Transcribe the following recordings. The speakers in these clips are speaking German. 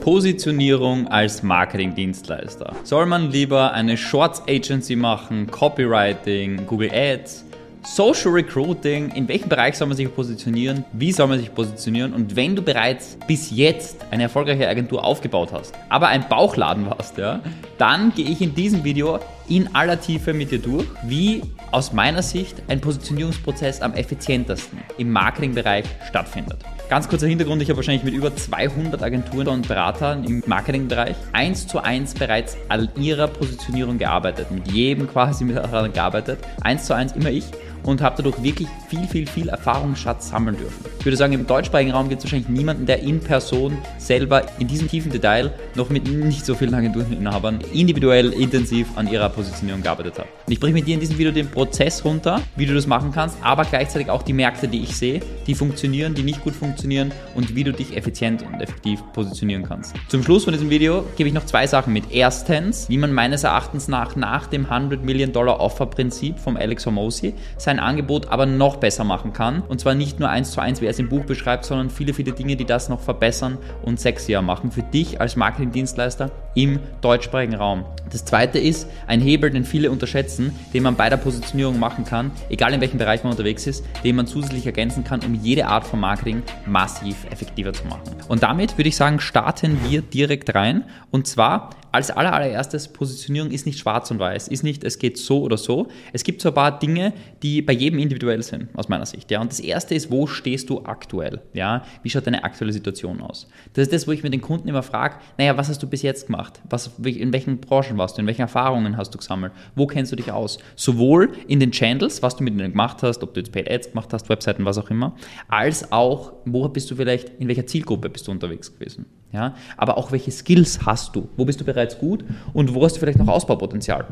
Positionierung als Marketingdienstleister. Soll man lieber eine Shorts Agency machen, Copywriting, Google Ads? Social Recruiting, in welchem Bereich soll man sich positionieren, wie soll man sich positionieren und wenn du bereits bis jetzt eine erfolgreiche Agentur aufgebaut hast, aber ein Bauchladen warst, ja, dann gehe ich in diesem Video in aller Tiefe mit dir durch, wie aus meiner Sicht ein Positionierungsprozess am effizientesten im Marketingbereich stattfindet. Ganz kurzer Hintergrund, ich habe wahrscheinlich mit über 200 Agenturen und Beratern im Marketingbereich eins zu eins bereits an ihrer Positionierung gearbeitet, mit jedem quasi mit daran gearbeitet, eins zu eins immer ich und habe dadurch wirklich viel, viel, viel Erfahrungsschatz sammeln dürfen. Ich würde sagen, im deutschsprachigen Raum gibt es wahrscheinlich niemanden, der in Person selber in diesem tiefen Detail noch mit nicht so vielen Agentureninhabern individuell intensiv an ihrer Positionierung gearbeitet hat. Und ich bringe mit dir in diesem Video den Prozess runter, wie du das machen kannst, aber gleichzeitig auch die Märkte, die ich sehe, die funktionieren, die nicht gut funktionieren und wie du dich effizient und effektiv positionieren kannst. Zum Schluss von diesem Video gebe ich noch zwei Sachen mit. Erstens, wie man meines Erachtens nach nach dem 100 Million Dollar Offer Prinzip vom Alex Hormozy sein Angebot aber noch besser machen kann. Und zwar nicht nur eins zu eins, wie er es im Buch beschreibt, sondern viele, viele Dinge, die das noch verbessern und sexier machen für dich als Marketingdienstleister im deutschsprachigen Raum. Das zweite ist ein Hebel, den viele unterschätzen, den man bei der Positionierung machen kann, egal in welchem Bereich man unterwegs ist, den man zusätzlich ergänzen kann, um jede Art von Marketing massiv effektiver zu machen. Und damit würde ich sagen, starten wir direkt rein. Und zwar als allererstes, Positionierung ist nicht schwarz und weiß, ist nicht, es geht so oder so. Es gibt so ein paar Dinge, die bei jedem individuell sind, aus meiner Sicht. Ja. Und das erste ist, wo stehst du aktuell? Ja. Wie schaut deine aktuelle Situation aus? Das ist das, wo ich mit den Kunden immer frage, naja, was hast du bis jetzt gemacht? Was, in welchen Branchen warst du? In welchen Erfahrungen hast du gesammelt? Wo kennst du dich aus? Sowohl in den Channels, was du mit denen gemacht hast, ob du jetzt Paid Ads gemacht hast, Webseiten, was auch immer, als auch, wo bist du vielleicht, in welcher Zielgruppe bist du unterwegs gewesen? Ja? Aber auch welche Skills hast du? Wo bist du bereits gut und wo hast du vielleicht noch Ausbaupotenzial?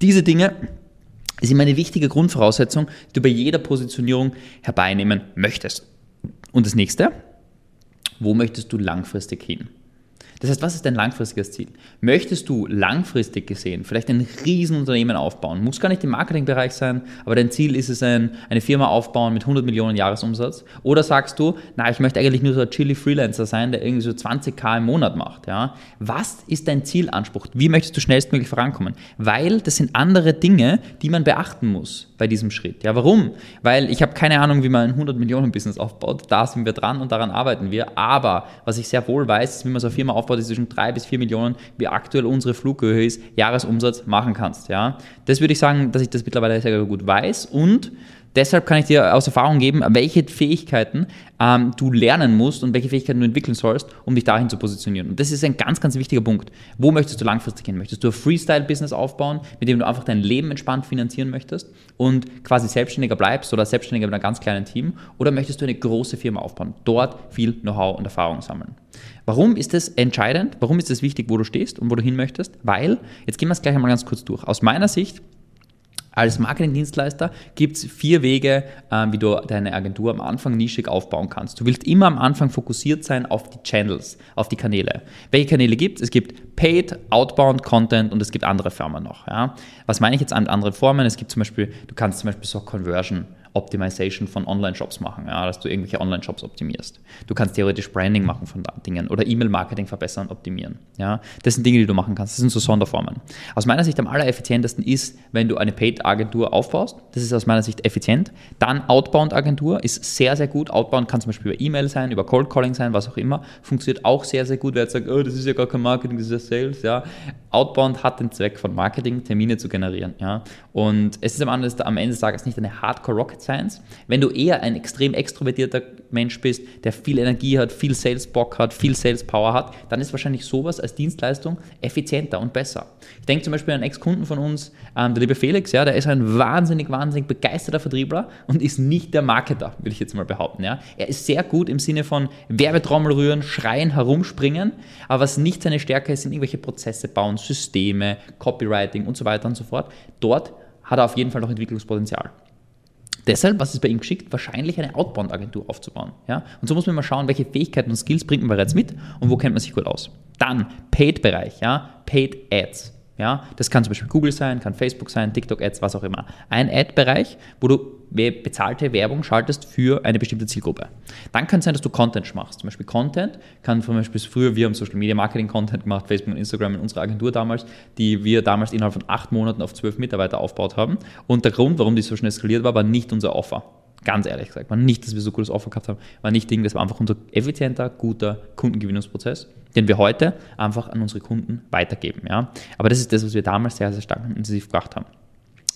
Diese Dinge sind eine wichtige Grundvoraussetzung, die du bei jeder Positionierung herbeinehmen möchtest. Und das nächste, wo möchtest du langfristig hin? Das heißt, was ist dein langfristiges Ziel? Möchtest du langfristig gesehen vielleicht ein Riesenunternehmen aufbauen? Muss gar nicht im Marketingbereich sein, aber dein Ziel ist es, ein, eine Firma aufbauen mit 100 Millionen Jahresumsatz? Oder sagst du, na, ich möchte eigentlich nur so ein chilly Freelancer sein, der irgendwie so 20k im Monat macht? Ja? Was ist dein Zielanspruch? Wie möchtest du schnellstmöglich vorankommen? Weil das sind andere Dinge, die man beachten muss bei diesem Schritt. Ja, warum? Weil ich habe keine Ahnung, wie man ein 100 Millionen Business aufbaut. Da sind wir dran und daran arbeiten wir. Aber was ich sehr wohl weiß, ist, wie man so eine Firma aufbaut, die zwischen drei bis vier Millionen, wie aktuell unsere Flughöhe ist, Jahresumsatz machen kannst. Ja, das würde ich sagen, dass ich das mittlerweile sehr gut weiß und Deshalb kann ich dir aus Erfahrung geben, welche Fähigkeiten ähm, du lernen musst und welche Fähigkeiten du entwickeln sollst, um dich dahin zu positionieren. Und das ist ein ganz, ganz wichtiger Punkt. Wo möchtest du langfristig hin? Möchtest du ein Freestyle-Business aufbauen, mit dem du einfach dein Leben entspannt finanzieren möchtest und quasi Selbstständiger bleibst oder Selbstständiger mit einem ganz kleinen Team? Oder möchtest du eine große Firma aufbauen, dort viel Know-how und Erfahrung sammeln? Warum ist das entscheidend? Warum ist es wichtig, wo du stehst und wo du hin möchtest? Weil, jetzt gehen wir es gleich einmal ganz kurz durch. Aus meiner Sicht als Marketingdienstleister gibt es vier Wege, äh, wie du deine Agentur am Anfang nischig aufbauen kannst. Du willst immer am Anfang fokussiert sein auf die Channels, auf die Kanäle. Welche Kanäle gibt es? Es gibt Paid, Outbound, Content und es gibt andere Firmen noch. Ja? Was meine ich jetzt an anderen Formen? Es gibt zum Beispiel, du kannst zum Beispiel so Conversion Optimization von Online-Shops machen, ja, dass du irgendwelche Online-Shops optimierst. Du kannst theoretisch Branding machen von Dingen oder E-Mail-Marketing verbessern, optimieren. Ja. Das sind Dinge, die du machen kannst. Das sind so Sonderformen. Aus meiner Sicht am allereffizientesten ist, wenn du eine Paid-Agentur aufbaust. Das ist aus meiner Sicht effizient. Dann Outbound-Agentur ist sehr, sehr gut. Outbound kann zum Beispiel über E-Mail sein, über Cold Calling sein, was auch immer. Funktioniert auch sehr, sehr gut. Wer jetzt sagt, oh, das ist ja gar kein Marketing, das ist ja Sales. Ja. Outbound hat den Zweck von Marketing, Termine zu generieren. Ja. Und es ist am Ende, des Tages nicht eine Hardcore-Rocket Science. Wenn du eher ein extrem extrovertierter Mensch bist, der viel Energie hat, viel Sales-Bock hat, viel Sales-Power hat, dann ist wahrscheinlich sowas als Dienstleistung effizienter und besser. Ich denke zum Beispiel an einen Ex-Kunden von uns, ähm, der liebe Felix, ja, der ist ein wahnsinnig, wahnsinnig begeisterter Vertriebler und ist nicht der Marketer, würde ich jetzt mal behaupten. Ja. Er ist sehr gut im Sinne von Werbetrommel rühren, schreien, herumspringen, aber was nicht seine Stärke ist, sind irgendwelche Prozesse bauen, Systeme, Copywriting und so weiter und so fort. Dort hat er auf jeden Fall noch Entwicklungspotenzial. Deshalb, was ist bei ihm geschickt? Wahrscheinlich eine Outbound-Agentur aufzubauen. Ja? Und so muss man mal schauen, welche Fähigkeiten und Skills bringt man bereits mit und wo kennt man sich gut aus. Dann Paid-Bereich, ja? Paid Ads. Ja, das kann zum Beispiel Google sein, kann Facebook sein, TikTok-Ads, was auch immer. Ein Ad-Bereich, wo du bezahlte Werbung schaltest für eine bestimmte Zielgruppe. Dann kann es sein, dass du Content machst. Zum Beispiel Content kann zum Beispiel früher, wir haben Social Media Marketing Content gemacht, Facebook und Instagram in unserer Agentur damals, die wir damals innerhalb von acht Monaten auf zwölf Mitarbeiter aufgebaut haben. Und der Grund, warum die so schnell skaliert war, war nicht unser Offer. Ganz ehrlich gesagt, war nicht, dass wir so gutes Offer gehabt haben, war nicht Ding, das war einfach unser effizienter, guter Kundengewinnungsprozess, den wir heute einfach an unsere Kunden weitergeben. Ja? Aber das ist das, was wir damals sehr, sehr stark und intensiv gebracht haben.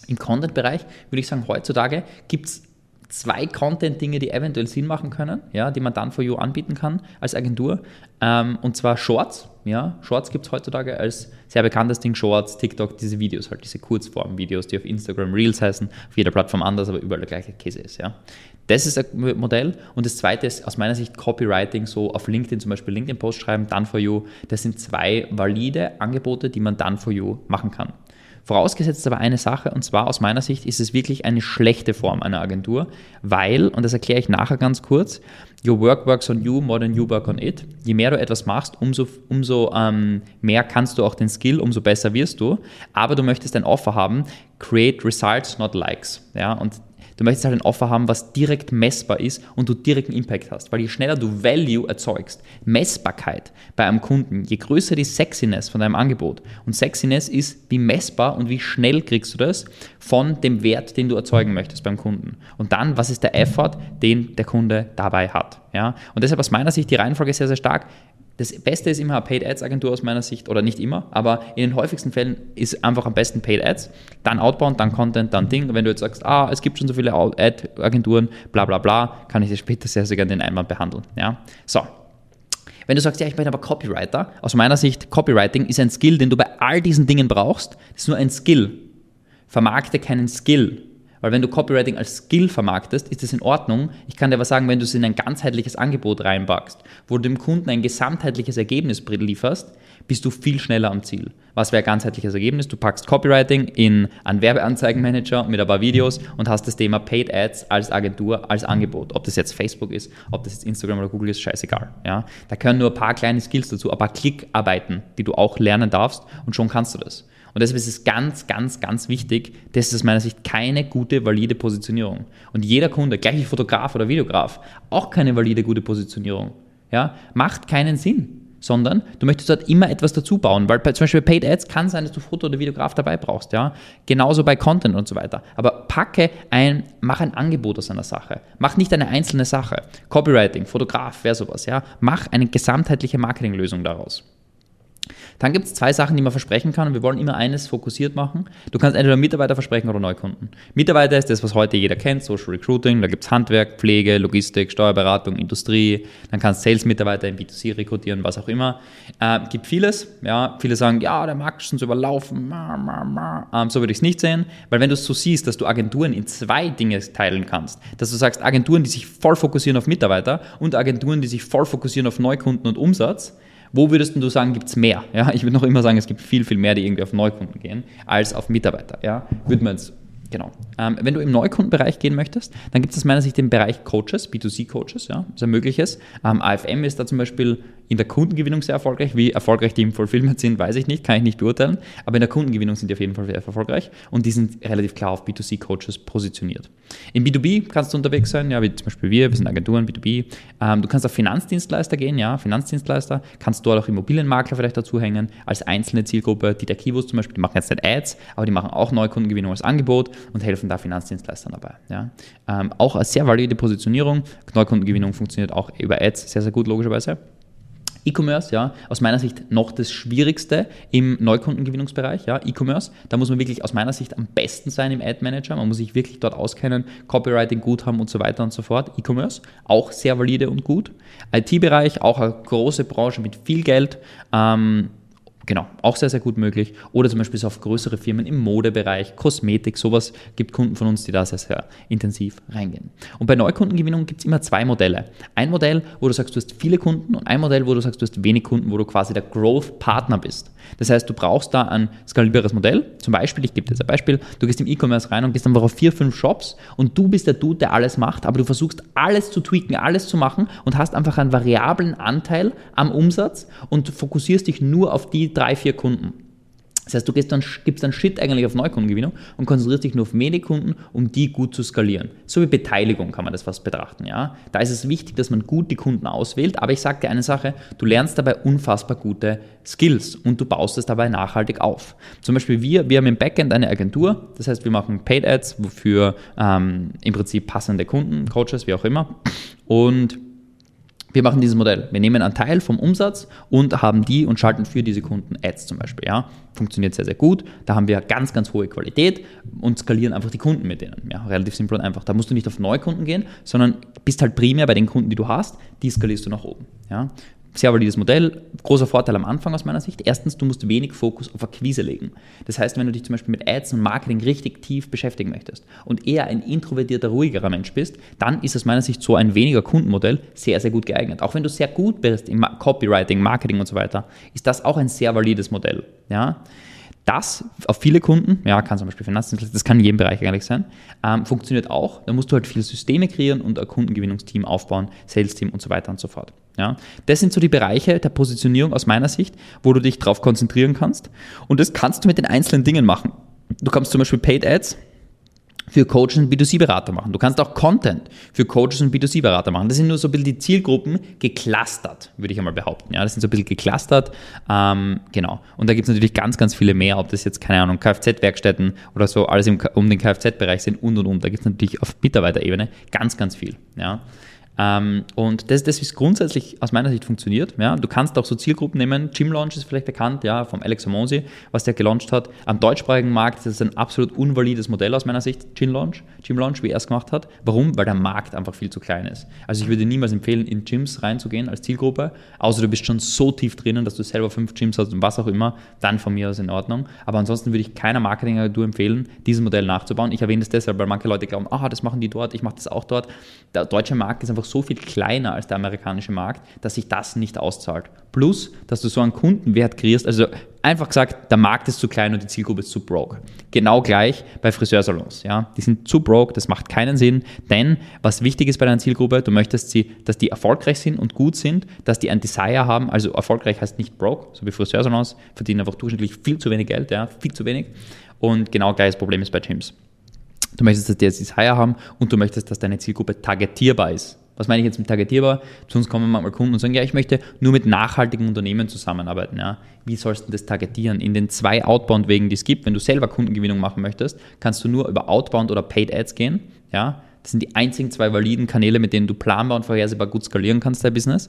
Im Content-Bereich würde ich sagen, heutzutage gibt es zwei Content-Dinge, die eventuell Sinn machen können, ja, die man dann for you anbieten kann als Agentur. Ähm, und zwar Shorts. Ja. Shorts gibt es heutzutage als sehr bekanntes Ding. Shorts, TikTok, diese Videos, halt diese Kurzform-Videos, die auf Instagram Reels heißen, auf jeder Plattform anders, aber überall der gleiche Käse ist. Ja. Das ist ein Modell. Und das zweite ist aus meiner Sicht Copywriting, so auf LinkedIn zum Beispiel LinkedIn-Post schreiben, Done for You. Das sind zwei valide Angebote, die man Done for You machen kann. Vorausgesetzt aber eine Sache, und zwar aus meiner Sicht ist es wirklich eine schlechte Form einer Agentur, weil, und das erkläre ich nachher ganz kurz, your work works on you more than you work on it. Je mehr du etwas machst, umso, umso ähm, mehr kannst du auch den Skill, umso besser wirst du. Aber du möchtest ein Offer haben, create results, not likes. Ja, und Du möchtest halt ein Offer haben, was direkt messbar ist und du direkten Impact hast. Weil je schneller du Value erzeugst, Messbarkeit bei einem Kunden, je größer die Sexiness von deinem Angebot. Und Sexiness ist, wie messbar und wie schnell kriegst du das von dem Wert, den du erzeugen möchtest beim Kunden. Und dann, was ist der Effort, den der Kunde dabei hat. Ja? Und deshalb aus meiner Sicht die Reihenfolge sehr, sehr stark. Das Beste ist immer eine Paid Ads Agentur aus meiner Sicht, oder nicht immer, aber in den häufigsten Fällen ist einfach am besten Paid Ads, dann Outbound, dann Content, dann Ding. Wenn du jetzt sagst, ah, es gibt schon so viele Ad Agenturen, bla bla bla, kann ich dir später sehr, sehr gerne den Einwand behandeln. Ja? So. Wenn du sagst, ja, ich bin aber Copywriter, aus meiner Sicht, Copywriting ist ein Skill, den du bei all diesen Dingen brauchst. Das ist nur ein Skill. Vermarkte keinen Skill. Weil wenn du Copywriting als Skill vermarktest, ist das in Ordnung. Ich kann dir aber sagen, wenn du es in ein ganzheitliches Angebot reinpackst, wo du dem Kunden ein gesamtheitliches Ergebnis lieferst, bist du viel schneller am Ziel. Was wäre ein ganzheitliches Ergebnis? Du packst Copywriting in einen Werbeanzeigenmanager mit ein paar Videos und hast das Thema Paid Ads als Agentur, als Angebot. Ob das jetzt Facebook ist, ob das jetzt Instagram oder Google ist, scheißegal. Ja? Da können nur ein paar kleine Skills dazu, ein paar Klickarbeiten, die du auch lernen darfst und schon kannst du das. Und deshalb ist es ganz, ganz, ganz wichtig, das ist aus meiner Sicht keine gute, valide Positionierung. Und jeder Kunde, gleich wie Fotograf oder Videograf, auch keine valide, gute Positionierung. Ja, macht keinen Sinn sondern du möchtest dort immer etwas dazu bauen, weil bei, zum Beispiel bei Paid Ads kann sein, dass du Foto oder Videograf dabei brauchst, ja. Genauso bei Content und so weiter. Aber packe ein, mach ein Angebot aus einer Sache. Mach nicht eine einzelne Sache. Copywriting, Fotograf, wer sowas, ja. Mach eine gesamtheitliche Marketinglösung daraus. Dann gibt es zwei Sachen, die man versprechen kann. Und wir wollen immer eines fokussiert machen. Du kannst entweder Mitarbeiter versprechen oder Neukunden. Mitarbeiter ist das, was heute jeder kennt, Social Recruiting, da gibt es Handwerk, Pflege, Logistik, Steuerberatung, Industrie, dann kannst Sales-Mitarbeiter im B2C rekrutieren, was auch immer. Äh, gibt vieles, ja, viele sagen, ja, der Markt ist uns überlaufen, ähm, so würde ich es nicht sehen, weil wenn du es so siehst, dass du Agenturen in zwei Dinge teilen kannst, dass du sagst, Agenturen, die sich voll fokussieren auf Mitarbeiter und Agenturen, die sich voll fokussieren auf Neukunden und Umsatz, wo würdest du sagen, gibt es mehr? Ja, ich würde noch immer sagen, es gibt viel, viel mehr, die irgendwie auf Neukunden gehen, als auf Mitarbeiter. Ja, würde man Genau. Ähm, wenn du im Neukundenbereich gehen möchtest, dann gibt es aus meiner Sicht den Bereich Coaches, B2C-Coaches, ja, ist ein mögliches. Ähm, AFM ist da zum Beispiel in der Kundengewinnung sehr erfolgreich. Wie erfolgreich die im Fulfillment sind, weiß ich nicht, kann ich nicht beurteilen. Aber in der Kundengewinnung sind die auf jeden Fall sehr erfolgreich und die sind relativ klar auf B2C-Coaches positioniert. Im B2B kannst du unterwegs sein, ja, wie zum Beispiel wir, wir sind Agenturen, B2B. Ähm, du kannst auf Finanzdienstleister gehen, ja, Finanzdienstleister, kannst dort auch Immobilienmakler vielleicht dazu hängen, als einzelne Zielgruppe. Die der Kivos zum Beispiel, die machen jetzt nicht Ads, aber die machen auch Neukundengewinnung als Angebot und helfen da Finanzdienstleistern dabei. Ja. Ähm, auch als sehr valide Positionierung. Neukundengewinnung funktioniert auch über Ads sehr, sehr gut, logischerweise. E-Commerce, ja, aus meiner Sicht noch das Schwierigste im Neukundengewinnungsbereich, ja, E-Commerce. Da muss man wirklich aus meiner Sicht am besten sein im Ad Manager. Man muss sich wirklich dort auskennen, Copywriting gut haben und so weiter und so fort. E-Commerce, auch sehr valide und gut. IT-Bereich, auch eine große Branche mit viel Geld. Ähm, Genau, auch sehr, sehr gut möglich. Oder zum Beispiel so auf größere Firmen im Modebereich, Kosmetik, sowas gibt Kunden von uns, die da sehr, sehr intensiv reingehen. Und bei Neukundengewinnung gibt es immer zwei Modelle. Ein Modell, wo du sagst, du hast viele Kunden und ein Modell, wo du sagst, du hast wenig Kunden, wo du quasi der Growth-Partner bist. Das heißt, du brauchst da ein skalierbares Modell. Zum Beispiel, ich gebe dir jetzt ein Beispiel, du gehst im E-Commerce rein und bist einfach auf vier, fünf Shops und du bist der Dude, der alles macht, aber du versuchst alles zu tweaken, alles zu machen und hast einfach einen variablen Anteil am Umsatz und fokussierst dich nur auf die drei, vier Kunden. Das heißt, du gibst dann, gibst dann Shit eigentlich auf Neukundengewinnung und konzentrierst dich nur auf wenig Kunden, um die gut zu skalieren. So wie Beteiligung kann man das fast betrachten. Ja? Da ist es wichtig, dass man gut die Kunden auswählt, aber ich sage dir eine Sache, du lernst dabei unfassbar gute Skills und du baust es dabei nachhaltig auf. Zum Beispiel wir, wir haben im Backend eine Agentur, das heißt, wir machen Paid Ads, wofür ähm, im Prinzip passende Kunden, Coaches, wie auch immer. Und wir machen dieses Modell. Wir nehmen einen Teil vom Umsatz und haben die und schalten für diese Kunden Ads zum Beispiel. Ja. Funktioniert sehr, sehr gut. Da haben wir ganz, ganz hohe Qualität und skalieren einfach die Kunden mit denen. Ja, relativ simpel und einfach. Da musst du nicht auf Neukunden gehen, sondern bist halt primär bei den Kunden, die du hast, die skalierst du nach oben. Ja sehr valides Modell. Großer Vorteil am Anfang aus meiner Sicht. Erstens, du musst wenig Fokus auf Akquise legen. Das heißt, wenn du dich zum Beispiel mit Ads und Marketing richtig tief beschäftigen möchtest und eher ein introvertierter, ruhigerer Mensch bist, dann ist aus meiner Sicht so ein weniger Kundenmodell sehr, sehr gut geeignet. Auch wenn du sehr gut bist im Copywriting, Marketing und so weiter, ist das auch ein sehr valides Modell. Ja? Das auf viele Kunden, ja, kann zum Beispiel Finanzdienstleister, das kann in jedem Bereich eigentlich sein, ähm, funktioniert auch. Da musst du halt viele Systeme kreieren und ein Kundengewinnungsteam aufbauen, Sales-Team und so weiter und so fort. Ja, das sind so die Bereiche der Positionierung aus meiner Sicht, wo du dich darauf konzentrieren kannst. Und das kannst du mit den einzelnen Dingen machen. Du kannst zum Beispiel Paid Ads für Coaches und B2C-Berater machen. Du kannst auch Content für Coaches und B2C-Berater machen. Das sind nur so ein bisschen die Zielgruppen geclustert, würde ich einmal behaupten. Ja, das sind so ein bisschen geclustert. Ähm, genau. Und da gibt es natürlich ganz, ganz viele mehr, ob das jetzt, keine Ahnung, Kfz-Werkstätten oder so, alles im, um den Kfz-Bereich sind und und und. Da gibt es natürlich auf Mitarbeiterebene ganz, ganz viel. Ja. Ähm, und das, das ist grundsätzlich aus meiner Sicht funktioniert. Ja. Du kannst auch so Zielgruppen nehmen. Gym Launch ist vielleicht bekannt, ja, vom Alex Amonsi, was der gelauncht hat. Am deutschsprachigen Markt ist das ein absolut unvalides Modell aus meiner Sicht, Gym Launch, Gym Launch, wie er es gemacht hat. Warum? Weil der Markt einfach viel zu klein ist. Also ich würde niemals empfehlen, in Gyms reinzugehen als Zielgruppe, außer du bist schon so tief drinnen, dass du selber fünf Gyms hast und was auch immer, dann von mir aus in Ordnung. Aber ansonsten würde ich keiner Marketingagentur empfehlen, dieses Modell nachzubauen. Ich erwähne das deshalb, weil manche Leute glauben, ah, das machen die dort, ich mache das auch dort. Der deutsche Markt ist einfach so viel kleiner als der amerikanische Markt, dass sich das nicht auszahlt. Plus, dass du so einen Kundenwert kreierst, also einfach gesagt, der Markt ist zu klein und die Zielgruppe ist zu broke. Genau gleich bei Friseursalons. Ja? Die sind zu broke, das macht keinen Sinn, denn was wichtig ist bei deiner Zielgruppe, du möchtest sie, dass die erfolgreich sind und gut sind, dass die ein Desire haben, also erfolgreich heißt nicht broke, so wie Friseursalons, verdienen einfach durchschnittlich viel zu wenig Geld, ja? viel zu wenig. Und genau gleiches Problem ist bei Gyms. Du möchtest, dass die das Desire haben und du möchtest, dass deine Zielgruppe targetierbar ist. Was meine ich jetzt mit targetierbar? Zu uns kommen manchmal Kunden und sagen, ja, ich möchte nur mit nachhaltigen Unternehmen zusammenarbeiten. Ja. Wie sollst du das targetieren? In den zwei Outbound-Wegen, die es gibt, wenn du selber Kundengewinnung machen möchtest, kannst du nur über Outbound oder Paid Ads gehen. Ja. Das sind die einzigen zwei validen Kanäle, mit denen du planbar und vorhersehbar gut skalieren kannst, dein Business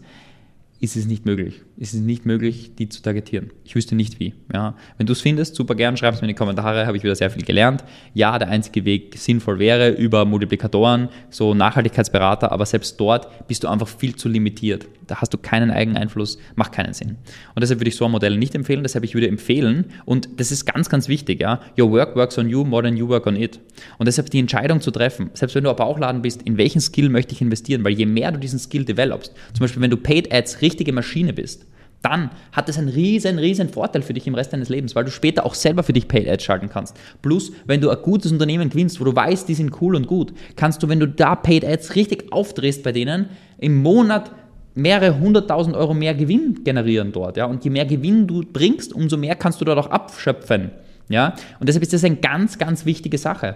ist es nicht möglich. Es ist nicht möglich, die zu targetieren. Ich wüsste nicht wie. Ja. Wenn du es findest, super gern, schreib es mir in die Kommentare, habe ich wieder sehr viel gelernt. Ja, der einzige Weg sinnvoll wäre über Multiplikatoren, so Nachhaltigkeitsberater, aber selbst dort bist du einfach viel zu limitiert. Da hast du keinen eigenen Einfluss, macht keinen Sinn. Und deshalb würde ich so ein Modell nicht empfehlen, deshalb ich würde empfehlen, und das ist ganz, ganz wichtig, ja, your work works on you more than you work on it. Und deshalb die Entscheidung zu treffen, selbst wenn du ein Bauchladen bist, in welchen Skill möchte ich investieren, weil je mehr du diesen Skill developst, zum Beispiel wenn du Paid Ads richtige Maschine bist, dann hat das einen riesen, riesen Vorteil für dich im Rest deines Lebens, weil du später auch selber für dich Paid Ads schalten kannst. Plus, wenn du ein gutes Unternehmen gewinnst, wo du weißt, die sind cool und gut, kannst du, wenn du da Paid Ads richtig aufdrehst bei denen, im Monat mehrere hunderttausend Euro mehr Gewinn generieren dort. Ja? Und je mehr Gewinn du bringst, umso mehr kannst du dort auch abschöpfen. Ja? Und deshalb ist das eine ganz, ganz wichtige Sache.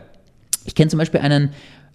Ich kenne zum Beispiel einen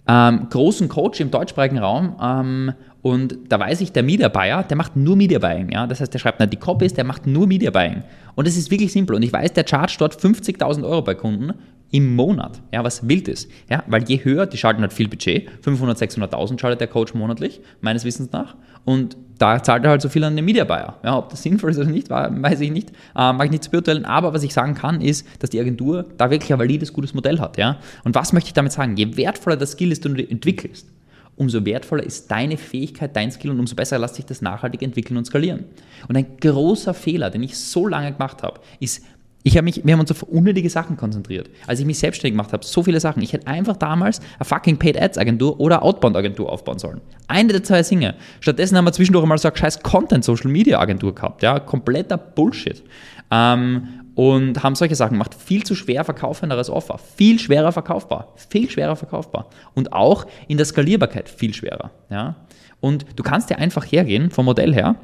ähm, großen Coach im deutschsprachigen Raum ähm, und da weiß ich, der Media Buyer, der macht nur Media Buying. Ja? Das heißt, der schreibt nicht die Copies, der macht nur Media Buying. Und das ist wirklich simpel. Und ich weiß, der chargt dort 50.000 Euro bei Kunden im Monat. Ja, was wild ist. Ja, weil je höher, die schalten halt viel Budget. 500, 600.000 schaltet der Coach monatlich, meines Wissens nach. Und da zahlt er halt so viel an den Media Buyer. Ja, ob das sinnvoll ist oder nicht, weiß ich nicht. Äh, mag ich nicht zu beurteilen. Aber was ich sagen kann, ist, dass die Agentur da wirklich ein valides, gutes Modell hat. Ja? Und was möchte ich damit sagen? Je wertvoller das Skill ist, den du entwickelst, umso wertvoller ist deine Fähigkeit, dein Skill und umso besser lässt sich das nachhaltig entwickeln und skalieren. Und ein großer Fehler, den ich so lange gemacht habe, ist, ich habe mich, wir haben uns auf unnötige Sachen konzentriert. Als ich mich selbstständig gemacht habe, so viele Sachen. Ich hätte einfach damals eine fucking Paid Ads Agentur oder Outbound Agentur aufbauen sollen. Eine der zwei Dinge. Stattdessen haben wir zwischendurch mal so eine scheiß Content Social Media Agentur gehabt. Ja, kompletter Bullshit. Ähm, und haben solche Sachen gemacht. Viel zu schwer verkaufenderes Offer. Viel schwerer verkaufbar. Viel schwerer verkaufbar. Und auch in der Skalierbarkeit viel schwerer. Ja? Und du kannst dir einfach hergehen vom Modell her.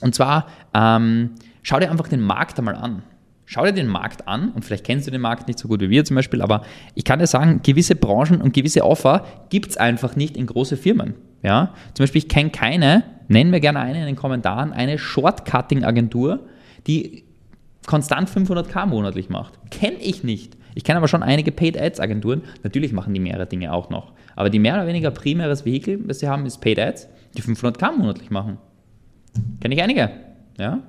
Und zwar, ähm, schau dir einfach den Markt einmal an. Schau dir den Markt an und vielleicht kennst du den Markt nicht so gut wie wir zum Beispiel, aber ich kann dir sagen, gewisse Branchen und gewisse Offer gibt es einfach nicht in große Firmen. Ja? Zum Beispiel, ich kenne keine, nenn mir gerne eine in den Kommentaren, eine Shortcutting-Agentur, die konstant 500k monatlich macht. Kenne ich nicht. Ich kenne aber schon einige Paid Ads Agenturen. Natürlich machen die mehrere Dinge auch noch. Aber die mehr oder weniger primäres Vehikel, das sie haben, ist Paid Ads, die 500k monatlich machen. Kenne ich einige. Ja?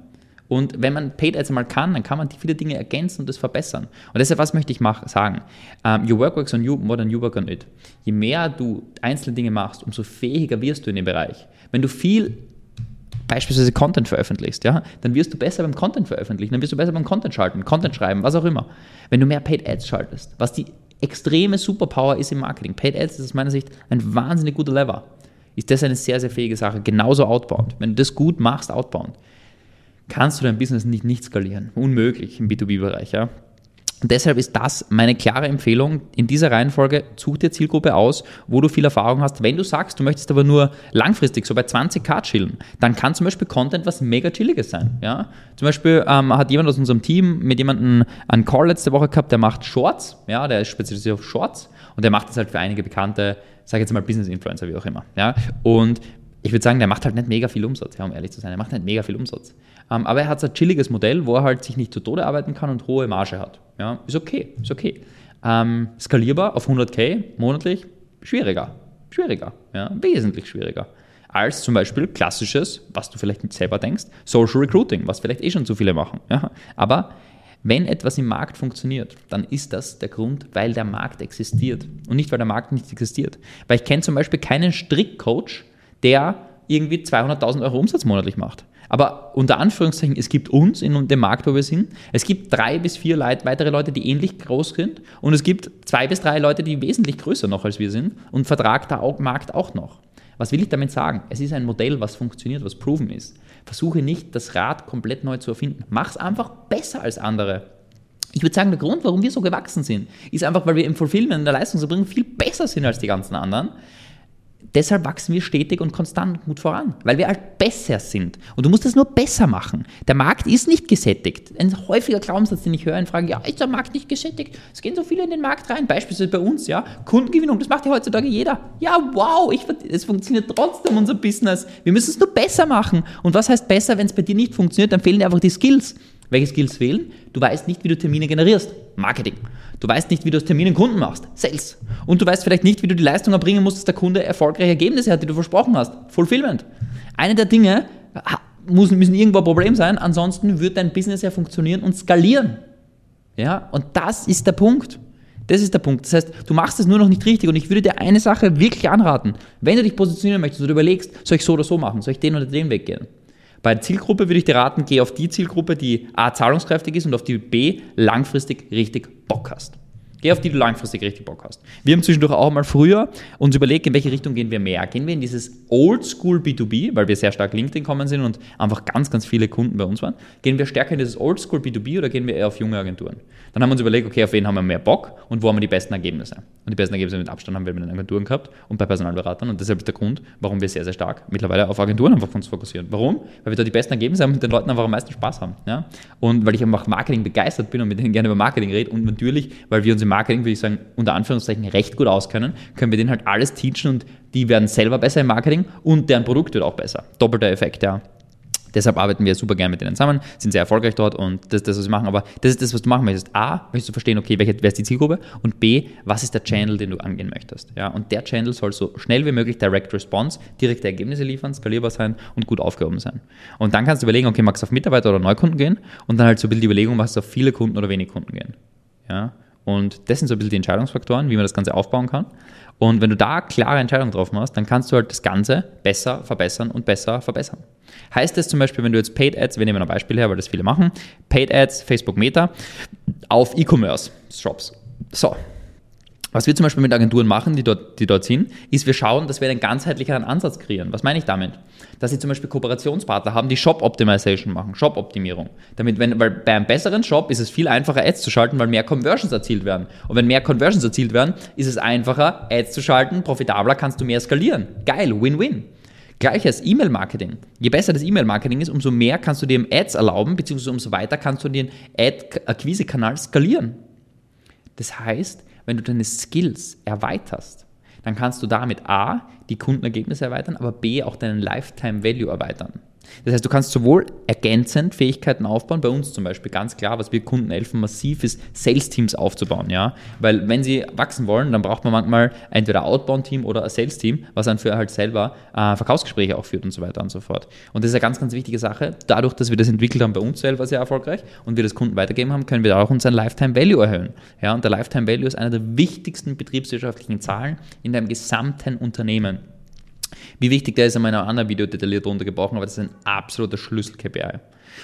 Und wenn man Paid Ads mal kann, dann kann man viele Dinge ergänzen und das verbessern. Und deshalb, was möchte ich mach, sagen? Um, ähm, your work works on you more than you work on it. Je mehr du einzelne Dinge machst, umso fähiger wirst du in dem Bereich. Wenn du viel beispielsweise Content veröffentlichst, ja, dann wirst du besser beim Content veröffentlichen, dann wirst du besser beim Content schalten, Content schreiben, was auch immer. Wenn du mehr Paid Ads schaltest, was die extreme Superpower ist im Marketing. Paid Ads ist aus meiner Sicht ein wahnsinnig guter Lever. Ist das eine sehr, sehr fähige Sache. Genauso outbound. Wenn du das gut machst, outbound, kannst du dein Business nicht, nicht skalieren. Unmöglich im B2B-Bereich. Ja. Deshalb ist das meine klare Empfehlung. In dieser Reihenfolge such dir Zielgruppe aus, wo du viel Erfahrung hast. Wenn du sagst, du möchtest aber nur langfristig so bei 20k chillen, dann kann zum Beispiel Content was mega chilliges sein. Ja? Zum Beispiel ähm, hat jemand aus unserem Team mit jemandem einen Call letzte Woche gehabt, der macht Shorts. Ja, der ist spezialisiert auf Shorts und der macht das halt für einige bekannte, sage jetzt mal Business-Influencer, wie auch immer. Ja? Und ich würde sagen, der macht halt nicht mega viel Umsatz, ja, um ehrlich zu sein. Er macht nicht mega viel Umsatz. Ähm, aber er hat so ein chilliges Modell, wo er halt sich nicht zu Tode arbeiten kann und hohe Marge hat. Ja, ist okay, ist okay. Ähm, skalierbar auf 100k monatlich, schwieriger. Schwieriger, ja, wesentlich schwieriger. Als zum Beispiel klassisches, was du vielleicht nicht selber denkst, Social Recruiting, was vielleicht eh schon zu viele machen. Ja. Aber wenn etwas im Markt funktioniert, dann ist das der Grund, weil der Markt existiert und nicht, weil der Markt nicht existiert. Weil ich kenne zum Beispiel keinen Strickcoach, der irgendwie 200.000 Euro Umsatz monatlich macht. Aber unter Anführungszeichen, es gibt uns in dem Markt, wo wir sind. Es gibt drei bis vier Leute, weitere Leute, die ähnlich groß sind. Und es gibt zwei bis drei Leute, die wesentlich größer noch als wir sind und vertragt der Markt auch noch. Was will ich damit sagen? Es ist ein Modell, was funktioniert, was proven ist. Versuche nicht, das Rad komplett neu zu erfinden. Mach es einfach besser als andere. Ich würde sagen, der Grund, warum wir so gewachsen sind, ist einfach, weil wir im Fulfillment, in der Leistungserbringung viel besser sind als die ganzen anderen deshalb wachsen wir stetig und konstant gut voran, weil wir halt besser sind. Und du musst das nur besser machen. Der Markt ist nicht gesättigt. Ein häufiger Glaubenssatz, den ich höre, in Fragen, ja, ist der Markt nicht gesättigt? Es gehen so viele in den Markt rein, beispielsweise bei uns, ja. Kundengewinnung, das macht ja heutzutage jeder. Ja, wow, es funktioniert trotzdem unser Business. Wir müssen es nur besser machen. Und was heißt besser, wenn es bei dir nicht funktioniert? Dann fehlen dir einfach die Skills. Welche Skills fehlen? Du weißt nicht, wie du Termine generierst. Marketing. Du weißt nicht, wie du aus Terminen Kunden machst. Sales. Und du weißt vielleicht nicht, wie du die Leistung erbringen musst, dass der Kunde erfolgreiche Ergebnisse hat, die du versprochen hast. Fulfillment. Eine der Dinge müssen, müssen irgendwo ein Problem sein, ansonsten wird dein Business ja funktionieren und skalieren. Ja, und das ist der Punkt. Das ist der Punkt. Das heißt, du machst es nur noch nicht richtig und ich würde dir eine Sache wirklich anraten. Wenn du dich positionieren möchtest oder überlegst, soll ich so oder so machen, soll ich den oder den Weg gehen? Bei der Zielgruppe würde ich dir raten, geh auf die Zielgruppe, die A, zahlungskräftig ist und auf die B, langfristig richtig Bock hast. Geh auf die du langfristig richtig Bock hast. Wir haben zwischendurch auch mal früher uns überlegt, in welche Richtung gehen wir mehr. Gehen wir in dieses Oldschool B2B, weil wir sehr stark LinkedIn kommen sind und einfach ganz, ganz viele Kunden bei uns waren. Gehen wir stärker in dieses Oldschool B2B oder gehen wir eher auf junge Agenturen? Dann haben wir uns überlegt, okay, auf wen haben wir mehr Bock und wo haben wir die besten Ergebnisse? Und die besten Ergebnisse mit Abstand haben wir mit den Agenturen gehabt und bei Personalberatern. Und deshalb ist der Grund, warum wir sehr, sehr stark mittlerweile auf Agenturen einfach uns fokussieren. Warum? Weil wir da die besten Ergebnisse haben und mit den Leuten einfach am meisten Spaß haben. Ja? Und weil ich einfach Marketing begeistert bin und mit denen gerne über Marketing rede und natürlich, weil wir uns im Marketing, würde ich sagen, unter Anführungszeichen recht gut auskennen, können wir denen halt alles teachen und die werden selber besser im Marketing und deren Produkt wird auch besser. Doppelter Effekt, ja. Deshalb arbeiten wir super gerne mit denen zusammen, sind sehr erfolgreich dort und das ist das, was wir machen. Aber das ist das, was du machen möchtest. A, möchtest du verstehen, okay, welche, wer ist die Zielgruppe? Und B, was ist der Channel, den du angehen möchtest? Ja, und der Channel soll so schnell wie möglich Direct Response, direkte Ergebnisse liefern, skalierbar sein und gut aufgehoben sein. Und dann kannst du überlegen, okay, magst du auf Mitarbeiter oder Neukunden gehen? Und dann halt so ein bisschen die Überlegung, magst du auf viele Kunden oder wenig Kunden gehen? Ja, und das sind so ein bisschen die Entscheidungsfaktoren, wie man das Ganze aufbauen kann. Und wenn du da klare Entscheidungen drauf machst, dann kannst du halt das Ganze besser verbessern und besser verbessern. Heißt das zum Beispiel, wenn du jetzt Paid Ads, wir nehmen ein Beispiel her, weil das viele machen, Paid Ads, Facebook Meta, auf E-Commerce Shops. So, was wir zum Beispiel mit Agenturen machen, die dort, die dort sind, ist, wir schauen, dass wir einen ganzheitlicheren Ansatz kreieren. Was meine ich damit? Dass sie zum Beispiel Kooperationspartner haben, die Shop Optimization machen, Shop Optimierung. Damit, weil bei einem besseren Shop ist es viel einfacher, Ads zu schalten, weil mehr Conversions erzielt werden. Und wenn mehr Conversions erzielt werden, ist es einfacher, Ads zu schalten, profitabler kannst du mehr skalieren. Geil, Win-Win. Gleiches E-Mail-Marketing. Je besser das E-Mail-Marketing ist, umso mehr kannst du dir Ads erlauben, beziehungsweise umso weiter kannst du den Ad-Akquise-Kanal skalieren. Das heißt, wenn du deine Skills erweiterst, dann kannst du damit A, die Kundenergebnisse erweitern, aber B, auch deinen Lifetime Value erweitern. Das heißt, du kannst sowohl ergänzend Fähigkeiten aufbauen, bei uns zum Beispiel ganz klar, was wir Kunden helfen, massiv ist, Sales-Teams aufzubauen, ja. Weil wenn sie wachsen wollen, dann braucht man manchmal entweder Outbound-Team oder ein Sales-Team, was dann für halt selber äh, Verkaufsgespräche auch führt und so weiter und so fort. Und das ist eine ganz, ganz wichtige Sache. Dadurch, dass wir das entwickelt haben bei uns selber sehr erfolgreich und wir das Kunden weitergeben haben, können wir auch unseren Lifetime Value erhöhen. Ja, und der Lifetime Value ist einer der wichtigsten betriebswirtschaftlichen Zahlen in deinem gesamten Unternehmen. Wie wichtig der ist, in meinem anderen Video detailliert runtergebrochen, aber das ist ein absoluter Schlüssel-KPI.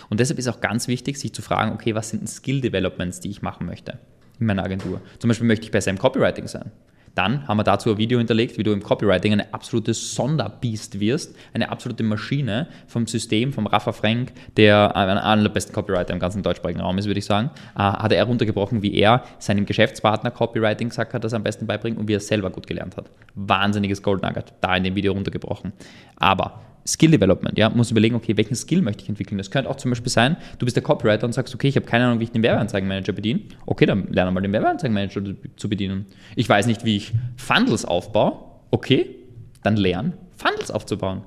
Und deshalb ist auch ganz wichtig, sich zu fragen, okay, was sind Skill-Developments, die ich machen möchte in meiner Agentur? Zum Beispiel möchte ich besser im Copywriting sein. Dann haben wir dazu ein Video hinterlegt, wie du im Copywriting eine absolute Sonderbeast wirst, eine absolute Maschine vom System, vom Rafa Frank, der einer der besten Copywriter im ganzen deutschsprachigen Raum ist, würde ich sagen, äh, hat er runtergebrochen, wie er seinem Geschäftspartner Copywriting gesagt hat, dass er am besten beibringt und wie er es selber gut gelernt hat. Wahnsinniges Gold Nugget, da in dem Video runtergebrochen. Aber Skill Development, ja, muss überlegen, okay, welchen Skill möchte ich entwickeln. Das könnte auch zum Beispiel sein, du bist der Copywriter und sagst, okay, ich habe keine Ahnung, wie ich den Werbeanzeigenmanager bediene. Okay, dann lerne mal den Werbeanzeigenmanager zu bedienen. Ich weiß nicht, wie ich Funnels aufbaue. Okay, dann lern, Funnels aufzubauen.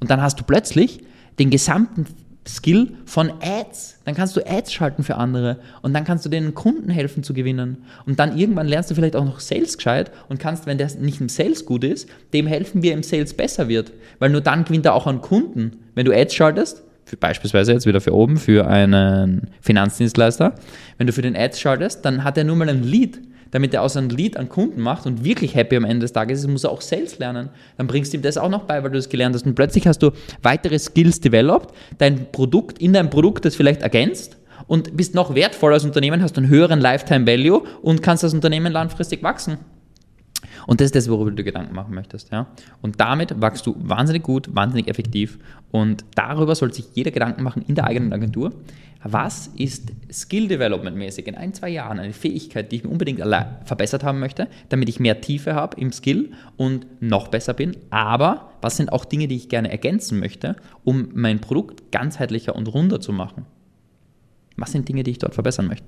Und dann hast du plötzlich den gesamten Skill von Ads. Dann kannst du Ads schalten für andere und dann kannst du den Kunden helfen zu gewinnen. Und dann irgendwann lernst du vielleicht auch noch Sales gescheit und kannst, wenn der nicht im Sales gut ist, dem helfen, wie er im Sales besser wird. Weil nur dann gewinnt er auch an Kunden. Wenn du Ads schaltest, für beispielsweise jetzt wieder für oben, für einen Finanzdienstleister, wenn du für den Ads schaltest, dann hat er nur mal ein Lead damit er aus einem Lead an Kunden macht und wirklich happy am Ende des Tages ist, muss er auch Sales lernen. Dann bringst du ihm das auch noch bei, weil du das gelernt hast. Und plötzlich hast du weitere Skills developed, dein Produkt, in deinem Produkt das vielleicht ergänzt und bist noch wertvoller als Unternehmen, hast einen höheren Lifetime Value und kannst das Unternehmen langfristig wachsen. Und das ist das, worüber du Gedanken machen möchtest. Ja? Und damit wachst du wahnsinnig gut, wahnsinnig effektiv. Und darüber soll sich jeder Gedanken machen in der eigenen Agentur. Was ist Skill Development mäßig in ein, zwei Jahren eine Fähigkeit, die ich mir unbedingt verbessert haben möchte, damit ich mehr Tiefe habe im Skill und noch besser bin? Aber was sind auch Dinge, die ich gerne ergänzen möchte, um mein Produkt ganzheitlicher und runder zu machen? Was sind Dinge, die ich dort verbessern möchte?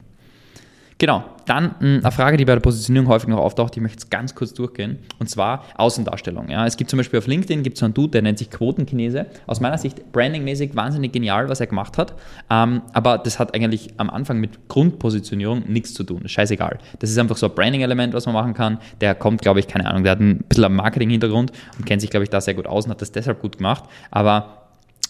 Genau, dann hm, eine Frage, die bei der Positionierung häufig noch auftaucht, die möchte ich jetzt ganz kurz durchgehen, und zwar Außendarstellung. Ja, es gibt zum Beispiel auf LinkedIn gibt so einen Dude, der nennt sich Quotenchinese. Aus meiner Sicht brandingmäßig wahnsinnig genial, was er gemacht hat, ähm, aber das hat eigentlich am Anfang mit Grundpositionierung nichts zu tun. Scheißegal. Das ist einfach so ein Branding-Element, was man machen kann. Der kommt, glaube ich, keine Ahnung, der hat ein bisschen einen Marketing-Hintergrund und kennt sich, glaube ich, da sehr gut aus und hat das deshalb gut gemacht, aber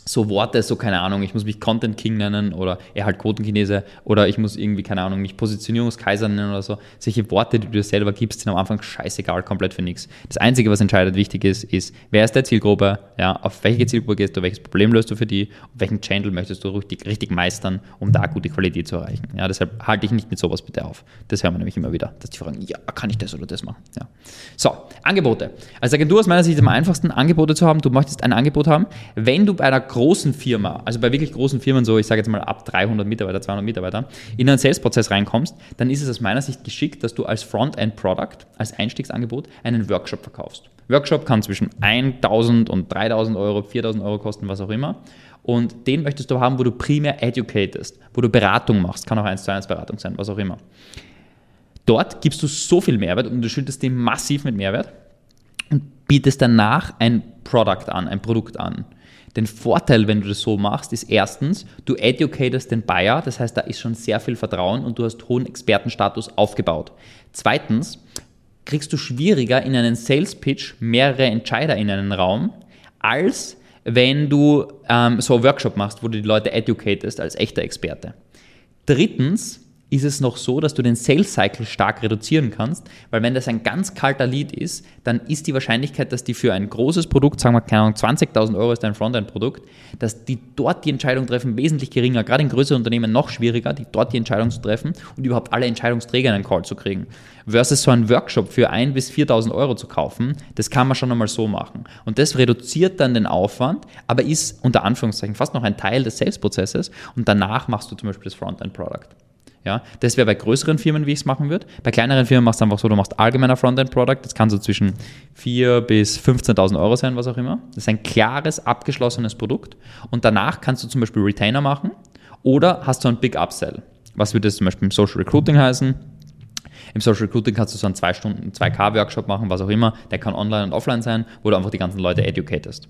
so Worte, so keine Ahnung, ich muss mich Content King nennen oder er halt Quotenchinese oder ich muss irgendwie, keine Ahnung, mich Positionierungskaiser nennen oder so. Solche Worte, die du dir selber gibst, sind am Anfang scheißegal, komplett für nichts. Das Einzige, was entscheidend wichtig ist, ist, wer ist der Zielgruppe, ja, auf welche Zielgruppe gehst du, welches Problem löst du für die, auf welchen Channel möchtest du richtig, richtig meistern, um da gute Qualität zu erreichen. Ja, deshalb halte ich nicht mit sowas bitte auf. Das hören wir nämlich immer wieder, dass die fragen, ja, kann ich das oder das machen? Ja. So, Angebote. Als Agentur aus meiner Sicht am einfachsten, Angebote zu haben. Du möchtest ein Angebot haben, wenn du bei einer großen Firma, also bei wirklich großen Firmen, so ich sage jetzt mal ab 300 Mitarbeiter, 200 Mitarbeiter, in einen Sales-Prozess reinkommst, dann ist es aus meiner Sicht geschickt, dass du als Frontend-Product, als Einstiegsangebot einen Workshop verkaufst. Workshop kann zwischen 1000 und 3000 Euro, 4000 Euro kosten, was auch immer. Und den möchtest du haben, wo du primär educatest, wo du Beratung machst, kann auch 1 zu 1 Beratung sein, was auch immer. Dort gibst du so viel Mehrwert und du schüttest dem massiv mit Mehrwert und bietest danach ein Product an, ein Produkt an. Den Vorteil, wenn du das so machst, ist erstens, du educatest den Buyer, das heißt, da ist schon sehr viel Vertrauen und du hast hohen Expertenstatus aufgebaut. Zweitens, kriegst du schwieriger in einen Sales Pitch mehrere Entscheider in einen Raum, als wenn du ähm, so einen Workshop machst, wo du die Leute educatest als echter Experte. Drittens, ist es noch so, dass du den Sales Cycle stark reduzieren kannst, weil wenn das ein ganz kalter Lead ist, dann ist die Wahrscheinlichkeit, dass die für ein großes Produkt, sagen wir, keine Ahnung, 20.000 Euro ist ein Frontend-Produkt, dass die dort die Entscheidung treffen, wesentlich geringer, gerade in größeren Unternehmen noch schwieriger, die dort die Entscheidung zu treffen und überhaupt alle Entscheidungsträger in einen Call zu kriegen. Versus so einen Workshop für 1.000 bis 4.000 Euro zu kaufen, das kann man schon einmal so machen. Und das reduziert dann den Aufwand, aber ist unter Anführungszeichen fast noch ein Teil des Sales-Prozesses und danach machst du zum Beispiel das Frontend-Product. Ja, das wäre bei größeren Firmen, wie ich es machen würde. Bei kleineren Firmen machst du einfach so, du machst allgemeiner Frontend-Product, das kann so zwischen 4.000 bis 15.000 Euro sein, was auch immer. Das ist ein klares, abgeschlossenes Produkt. Und danach kannst du zum Beispiel Retainer machen oder hast du ein Big Upsell. Was würde das zum Beispiel im Social Recruiting heißen? Im Social Recruiting kannst du so einen 2 Stunden, 2K-Workshop machen, was auch immer. Der kann online und offline sein, wo du einfach die ganzen Leute educatest.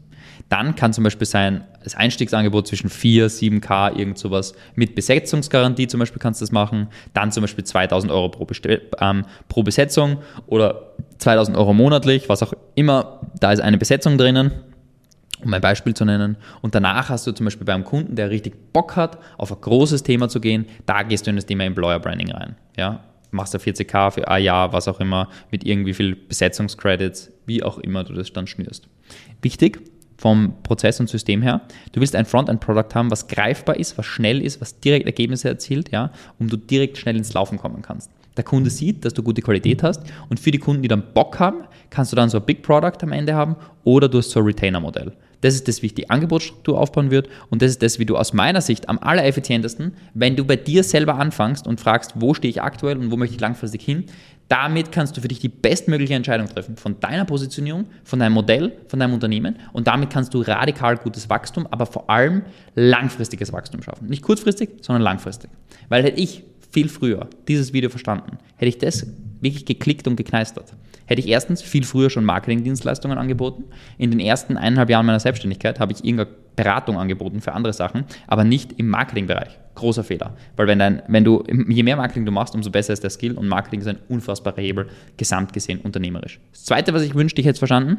Dann kann zum Beispiel sein, das Einstiegsangebot zwischen 4, 7K, irgend sowas mit Besetzungsgarantie zum Beispiel kannst du das machen. Dann zum Beispiel 2000 Euro pro, Bestell, ähm, pro Besetzung oder 2000 Euro monatlich, was auch immer. Da ist eine Besetzung drinnen um ein Beispiel zu nennen. Und danach hast du zum Beispiel beim Kunden, der richtig Bock hat, auf ein großes Thema zu gehen, da gehst du in das Thema Employer Branding rein. Ja? Machst du 40k für ein Jahr, was auch immer, mit irgendwie viel Besetzungscredits, wie auch immer du das dann schnürst. Wichtig vom Prozess und System her, du willst ein Frontend-Product haben, was greifbar ist, was schnell ist, was direkt Ergebnisse erzielt, ja, um du direkt schnell ins Laufen kommen kannst. Der Kunde sieht, dass du gute Qualität hast und für die Kunden, die dann Bock haben, kannst du dann so ein Big Product am Ende haben oder du hast so ein Retainer-Modell. Das ist das, wie ich die Angebotsstruktur aufbauen wird und das ist das, wie du aus meiner Sicht am allereffizientesten, wenn du bei dir selber anfängst und fragst, wo stehe ich aktuell und wo möchte ich langfristig hin, damit kannst du für dich die bestmögliche Entscheidung treffen von deiner Positionierung, von deinem Modell, von deinem Unternehmen und damit kannst du radikal gutes Wachstum, aber vor allem langfristiges Wachstum schaffen. Nicht kurzfristig, sondern langfristig. Weil hätte ich viel früher dieses Video verstanden, hätte ich das wirklich geklickt und gekneistert hätte ich erstens viel früher schon Marketingdienstleistungen angeboten. In den ersten eineinhalb Jahren meiner Selbstständigkeit habe ich irgendeine Beratung angeboten für andere Sachen, aber nicht im Marketingbereich. Großer Fehler. Weil wenn, dein, wenn du, je mehr Marketing du machst, umso besser ist der Skill und Marketing ist ein unfassbarer Hebel, gesamt gesehen unternehmerisch. Das Zweite, was ich wünschte, ich hätte verstanden,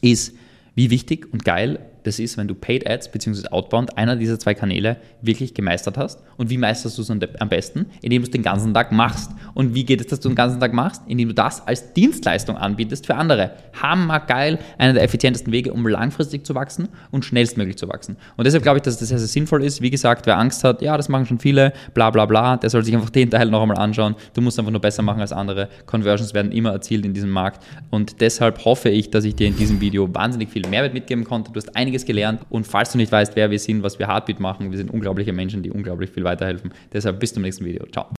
ist, wie wichtig und geil das ist, wenn du Paid Ads bzw. Outbound einer dieser zwei Kanäle wirklich gemeistert hast. Und wie meisterst du es am besten? Indem du es den ganzen Tag machst. Und wie geht es, dass du den ganzen Tag machst? Indem du das als Dienstleistung anbietest für andere. Hammergeil, einer der effizientesten Wege, um langfristig zu wachsen und schnellstmöglich zu wachsen. Und deshalb glaube ich, dass das sehr, sehr sinnvoll ist. Wie gesagt, wer Angst hat, ja, das machen schon viele, bla bla bla, der soll sich einfach den Teil noch einmal anschauen. Du musst einfach nur besser machen als andere. Conversions werden immer erzielt in diesem Markt. Und deshalb hoffe ich, dass ich dir in diesem Video wahnsinnig viel Mehrwert mitgeben konnte. Du hast einige einiges gelernt. Und falls du nicht weißt, wer wir sind, was wir Heartbeat machen, wir sind unglaubliche Menschen, die unglaublich viel weiterhelfen. Deshalb bis zum nächsten Video. Ciao.